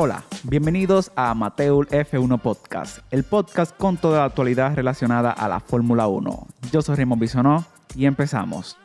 Hola, bienvenidos a Mateul F1 Podcast, el podcast con toda la actualidad relacionada a la Fórmula 1. Yo soy Raymond Bisonó y empezamos.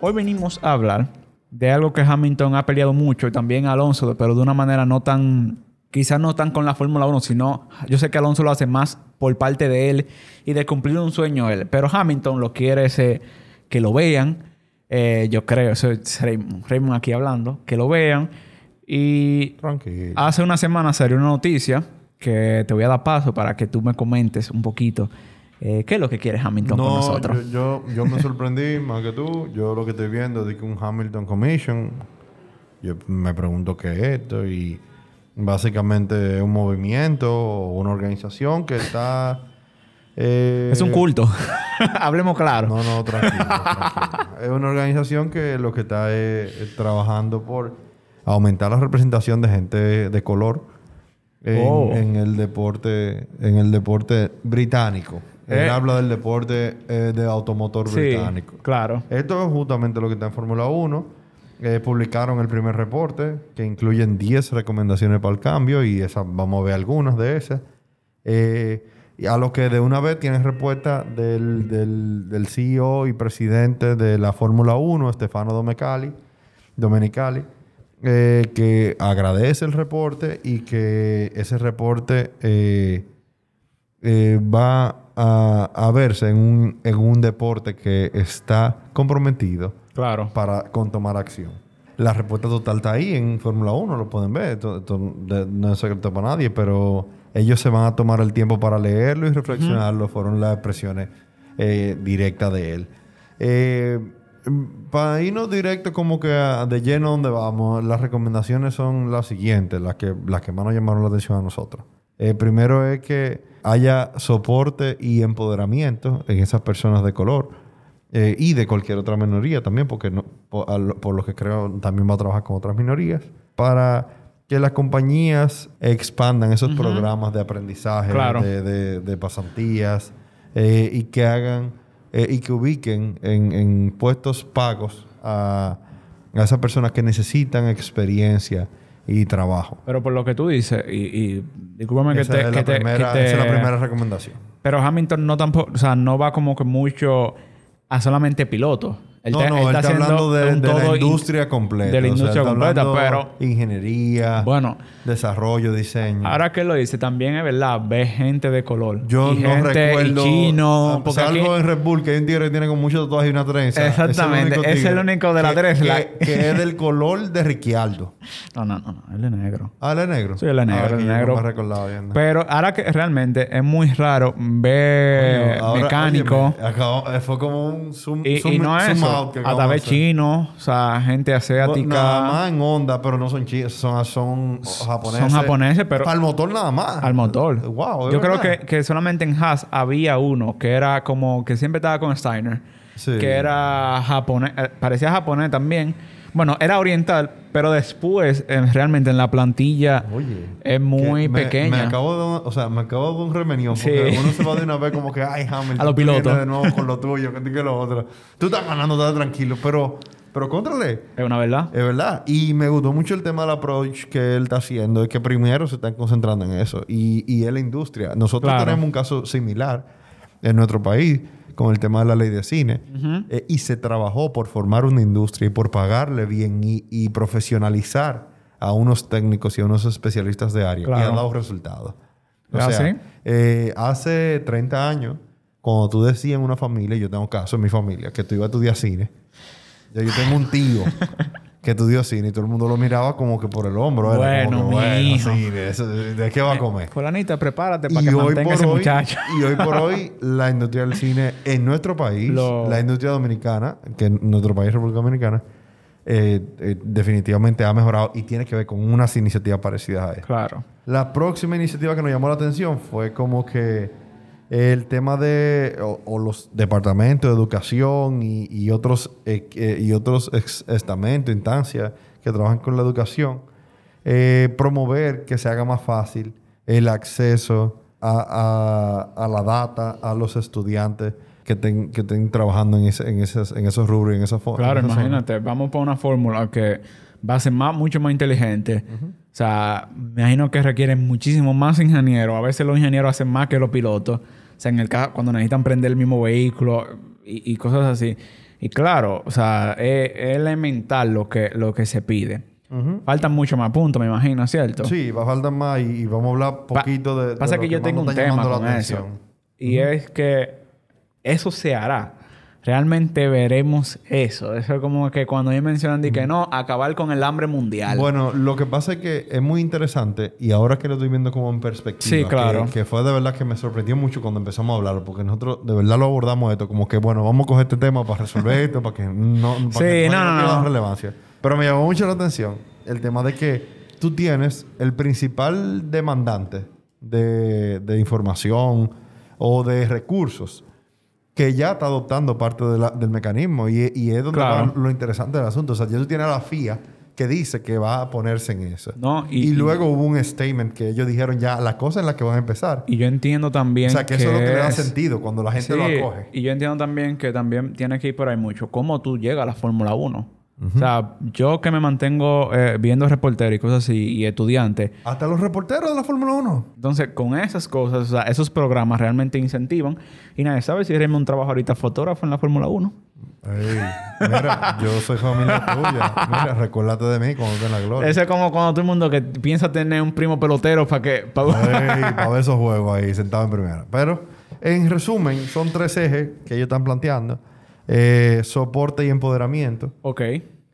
Hoy venimos a hablar de algo que Hamilton ha peleado mucho y también Alonso, pero de una manera no tan, quizás no tan con la Fórmula 1, sino yo sé que Alonso lo hace más por parte de él y de cumplir un sueño él, pero Hamilton lo quiere ese, que lo vean, eh, yo creo, soy Raymond aquí hablando, que lo vean y hace una semana salió una noticia que te voy a dar paso para que tú me comentes un poquito. Eh, ¿Qué es lo que quiere Hamilton con nosotros? Yo, yo, me sorprendí más que tú. Yo lo que estoy viendo es que un Hamilton Commission. Yo me pregunto qué es esto y básicamente es un movimiento o una organización que está... Eh, es un culto. Hablemos claro. No, no, tranquilo, tranquilo. Es una organización que lo que está es trabajando por aumentar la representación de gente de color en, oh. el deporte en el deporte británico. Él eh. habla del deporte eh, de automotor británico. Claro. Esto es justamente lo que está en Fórmula 1. Eh, publicaron el primer reporte que incluyen 10 recomendaciones para el cambio y esas, vamos a ver algunas de esas. y a lo que de una vez tienes respuesta del, del, del CEO y presidente de la Fórmula 1, Stefano Domenicali, Domenicali eh, que agradece el reporte y que ese reporte eh, eh, va a, verse en un, en un deporte que está comprometido claro. para con tomar acción. La respuesta total está ahí en Fórmula 1, lo pueden ver. no es secreto para nadie, pero ellos se van a tomar el tiempo para leerlo y reflexionarlo. Fueron las expresiones directas de él. Para irnos directo como que de lleno donde vamos, las recomendaciones son las siguientes, las que, las que más nos llamaron la atención a nosotros. Eh, primero es que haya soporte y empoderamiento en esas personas de color eh, y de cualquier otra minoría también, porque por, lo que creo también va a trabajar con otras minorías, para que las compañías expandan esos programas de aprendizaje, de, pasantías eh, y que hagan eh, y que ubiquen en, puestos pagos a, esas personas que necesitan experiencia y trabajo. Pero por lo que tú dices, y, y discúlpame que, te, es que, te, Esa es la primera recomendación. Pero Hamilton no tampoco, o sea, no va como que mucho a solamente pilotos no, no, él está, hablando de, la industria completa. De la industria completa, pero... Ingeniería, bueno, desarrollo, diseño. Ahora que lo dice, también es verdad, ve gente de color. Yo y no gente, recuerdo... Y chino... Porque salvo en Red Bull, que hay un tigre que tiene con mucho tatuaje y una trenza. Exactamente. Es el único, de la trenza. Que, es del color de Ricciardo. No, no, no. Él es negro. Ah, él es negro. Sí, él es negro. Ah, él negro. No pero ahora que realmente es muy raro ver mecánico... Eh, fue como un zoom, y, zoom, y no es eso. A vez chinos, o sea, gente asiática. Nada más en onda, pero no son chinos, son, son japoneses. Son japoneses, pero. Al motor nada más. Al motor. Wow. Yo creo que, que, solamente en Haas había uno que era como que siempre estaba con Steiner. Sí. Que era japonés, eh, parecía japonés también. Bueno, era oriental, pero después, realmente en la plantilla, es muy pequeña. Me acabo de, o sea, me acabo de un remenión porque uno se va de una vez como que, ay, Hamilton, a los pilotos. de nuevo con lo tuyo, que que lo otro. Tú estás ganando, estás tranquilo, pero, pero contrale. Es una verdad. Es verdad. Y me gustó mucho el tema del approach que él está haciendo, es que primero se están concentrando en eso. Y, y es la industria. Nosotros tenemos un caso similar en nuestro país con el tema de la ley de cine. Eh, y se trabajó por formar una industria y por pagarle bien y, profesionalizar a unos técnicos y a unos especialistas de área. Y ha dado resultados. O ¿Ah, sea, eh, hace 30 años, cuando tú decías en una familia, yo tengo caso en mi familia, que tú ibas a estudiar cine. Yo, yo tengo un tío que estudió cine y todo el mundo lo miraba como que por el hombro. Bueno, mi ¿de qué va a comer? Fulanita, prepárate para que mantenga ese muchacho. y hoy por hoy, la industria del cine en nuestro país, la industria dominicana, que en nuestro país, República Dominicana, eh, eh, definitivamente ha mejorado y tiene que ver con unas iniciativas parecidas a esta. Claro. La próxima iniciativa que nos llamó la atención fue como que el tema de o, los departamentos de educación y, otros eh, eh, y otros estamentos, instancias que trabajan con la educación, eh, promover que se haga más fácil el acceso a, la data a los estudiantes que, estén trabajando en, en, esos, en esos rubros y en esa forma. Claro, imagínate, vamos por una fórmula que va a ser más, mucho más inteligente. Sea, me imagino que requieren muchísimo más ingenieros. A veces los ingenieros hacen más que los pilotos. O sea, en el caso, cuando necesitan prender el mismo vehículo y, y cosas así. Y claro, o sea, es, es elemental lo que, lo que se pide. Ujú. Faltan mucho más puntos, me imagino, ¿cierto? Sí, va a faltar más y, y vamos a hablar Pa- poquito de, de Pasa lo que yo tengo un tema con eso. Y es que eso se hará. Realmente veremos eso. Eso es como que cuando ellos mencionan de que no, acabar con el hambre mundial. Bueno, lo que pasa es que es muy interesante y ahora que lo estoy viendo como en perspectiva, Sí, claro. que, que fue de verdad que me sorprendió mucho cuando empezamos a hablarlo, porque nosotros de verdad lo abordamos esto como que, bueno, vamos a coger este tema para resolver esto, para que no, para Sí, que no, no. relevancia. Pero me llamó mucho la atención el tema de que tú tienes el principal demandante de, de información o de recursos que ya está adoptando parte de la- del mecanismo y, y es donde Claro. va lo interesante del asunto. O sea, ya tú tienes a la FIA que dice que va a ponerse en eso. No, y, y- luego hubo un statement que ellos dijeron ya la cosa en la que van a empezar. y yo entiendo también o sea, que, eso es lo que le da sentido cuando la gente Sí, lo acoge. Y yo entiendo también que también tiene que ir por ahí mucho. ¿Cómo tú llegas a la Fórmula 1? O sea, yo que me mantengo eh, viendo reporteros y cosas así, y estudiantes, Hasta los reporteros de la Fórmula 1. Entonces, con esas cosas, o sea, esos programas realmente incentivan. Y nadie sabe si eres un trabajo ahorita fotógrafo en la Fórmula 1. Ey, mira, yo soy familia tuya. Mira, recuérdate de mí cuando esté en la gloria. Ese es como cuando todo el mundo que piensa tener un primo pelotero para que... pa- para ver esos juegos ahí sentado en primera. Pero, en resumen, son tres ejes que ellos están planteando. Eh, soporte y empoderamiento. ok.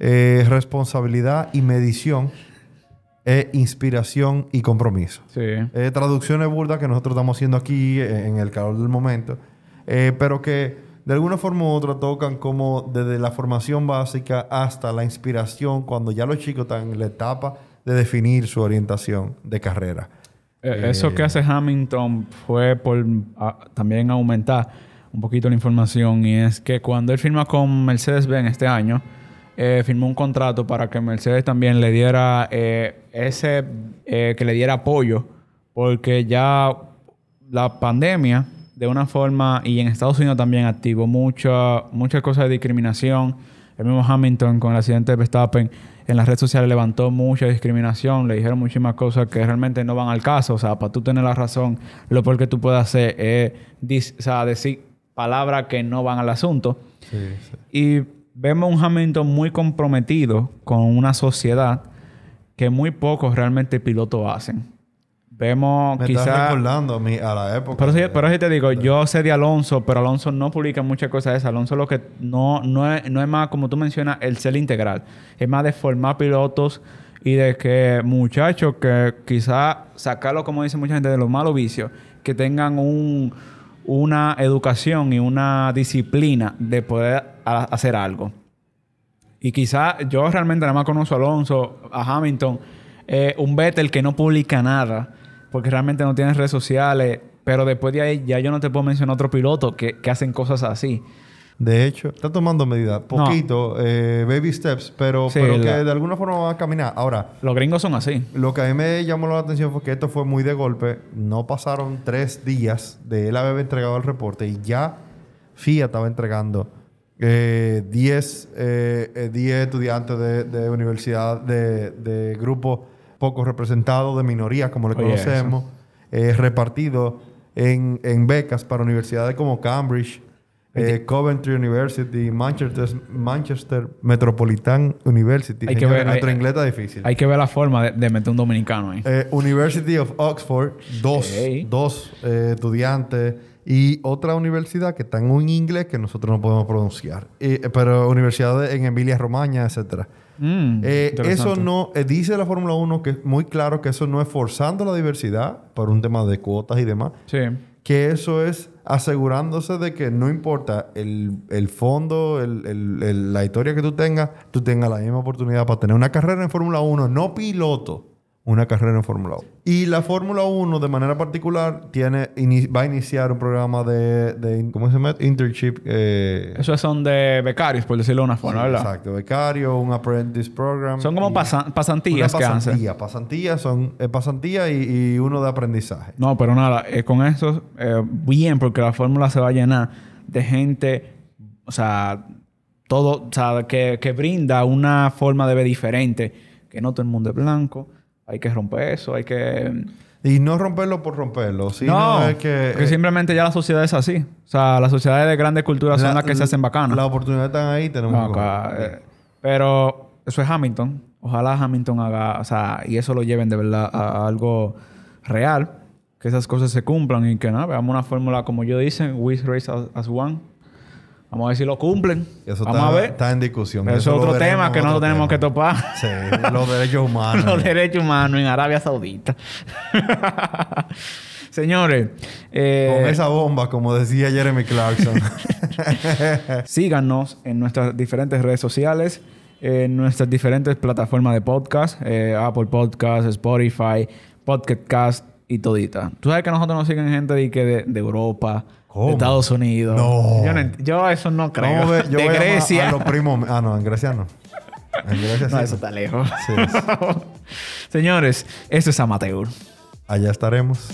eh, responsabilidad y medición. eh, inspiración y compromiso. Sí. Eh, traducciones burdas que nosotros estamos haciendo aquí eh, en el calor del momento. eh, pero que de alguna forma u otra tocan como desde la formación básica hasta la inspiración cuando ya los chicos están en la etapa de definir su orientación de carrera. Eh, Eso que hace Hamilton fue por ah, también aumentar un poquito la información. Y es que cuando él firma con Mercedes-Benz este año, eh, firmó un contrato para que Mercedes también le diera eh, ese... eh, que le diera apoyo. Porque ya la pandemia, de una forma, y en Estados Unidos también activó mucha- muchas cosas de discriminación. El mismo Hamilton con el accidente de Verstappen en las redes sociales levantó mucha discriminación, le dijeron muchísimas cosas que realmente no van al caso. O sea, para tú tener la razón, lo peor que tú puedes hacer es o sea, decir palabras que no van al asunto. Y vemos un Hamilton muy comprometido con una sociedad que muy pocos realmente pilotos hacen. Vemos Me estás quizás... recordando a, mí, a la época. Pero sí, de- pero sí te digo, yo sé de Alonso, pero Alonso no publica muchas cosas de eso. Alonso lo que no, no, es, no es más, como tú mencionas, el ser integral. Es más de formar pilotos y de que muchachos que quizá sacarlo, como dice mucha gente, de los malos vicios, que tengan un, una educación y una disciplina de poder hacer algo. Y quizá yo realmente nada más conozco a Alonso, a Hamilton, eh, un Vettel que no publica nada, porque realmente no tiene redes sociales, pero después de ahí ya yo no te puedo mencionar otro piloto que, que hacen cosas así. De hecho, está tomando medidas. Poquito, eh, baby steps, pero, Sí, pero que de alguna forma va a caminar. Ahora, Los gringos son así. Lo que a mí me llamó la atención fue que esto fue muy de golpe. No pasaron tres días de él haber entregado el reporte y ya FIA estaba entregando eh, 10 eh, eh, 10 estudiantes de, de universidad, de, de grupos poco representados, de minorías, como le conocemos, eh, repartidos en, en becas para universidades como Cambridge, eh, Coventry University, Manchester, Manchester Metropolitan University. Hay que Señores, ver- nuestro hay- inglés está difícil. Hay que ver la forma de, de meter un dominicano ahí. Eh, University of Oxford, dos, dos eh, estudiantes y otra universidad que está en un inglés que nosotros no podemos pronunciar. Eh, pero universidades en Emilia Romagna, etcétera. Mm, eso no, dice la Fórmula 1 que es muy claro que eso no es forzando la diversidad por un tema de cuotas y demás, Sí. que eso es asegurándose de que no importa el, el fondo, el- el- la historia que tú tengas, tú tengas la misma oportunidad para tener una carrera en Fórmula 1, no piloto, una carrera en Fórmula 1. Y la Fórmula 1 de manera particular tiene, va a iniciar un programa de, de ¿cómo se llama? Internship. eh, Esos son de becarios, por decirlo de una forma, ¿verdad? Exacto, becario, un apprentice program. Son como pasan- pasantías que hacen. pasantía. Pasantía son eh, pasantía y, y uno de aprendizaje. No, pero nada, eh, con eso, eh, bien, porque la fórmula se va a llenar de gente, o sea, todo, o sea, que, que brinda una forma de ver diferente, que no todo el mundo es blanco, Hay que romper eso, hay que... Y no romperlo por romperlo, sino no, es que... porque eh, simplemente ya la sociedad es así. O sea, las sociedades de grandes culturas son la- las que se hacen bacanas. Las oportunidades están ahí, tenemos No, que acá, cogerlas. eh, pero eso es Hamilton. Ojalá Hamilton haga, o sea, y eso lo lleven de verdad a, a algo real, que esas cosas se cumplan y que nada, veamos una fórmula como yo dicen, we race as, as one. Vamos a ver si lo cumplen. Eso Vamos está, a ver. está en discusión. Pero eso es otro tema que otro nosotros tenemos que topar. Sí, los derechos humanos. Los derechos humanos en Arabia Saudita. Señores, eh, Con esa bomba, como decía Jeremy Clarkson. Síganos en nuestras diferentes redes sociales, en nuestras diferentes plataformas de podcast, eh, Apple Podcast, Spotify, Podcast y todita. Tú sabes que nosotros nos siguen gente de, que de, de Europa, ¿Cómo? de Estados Unidos. No. Yo, no yo eso no creo. Yo de a Grecia. A, los primos. Ah, no, en Grecia no. En Grecia sí. No, eso está lejos. Sí, sí. Señores, esto es Amateur. Allá estaremos.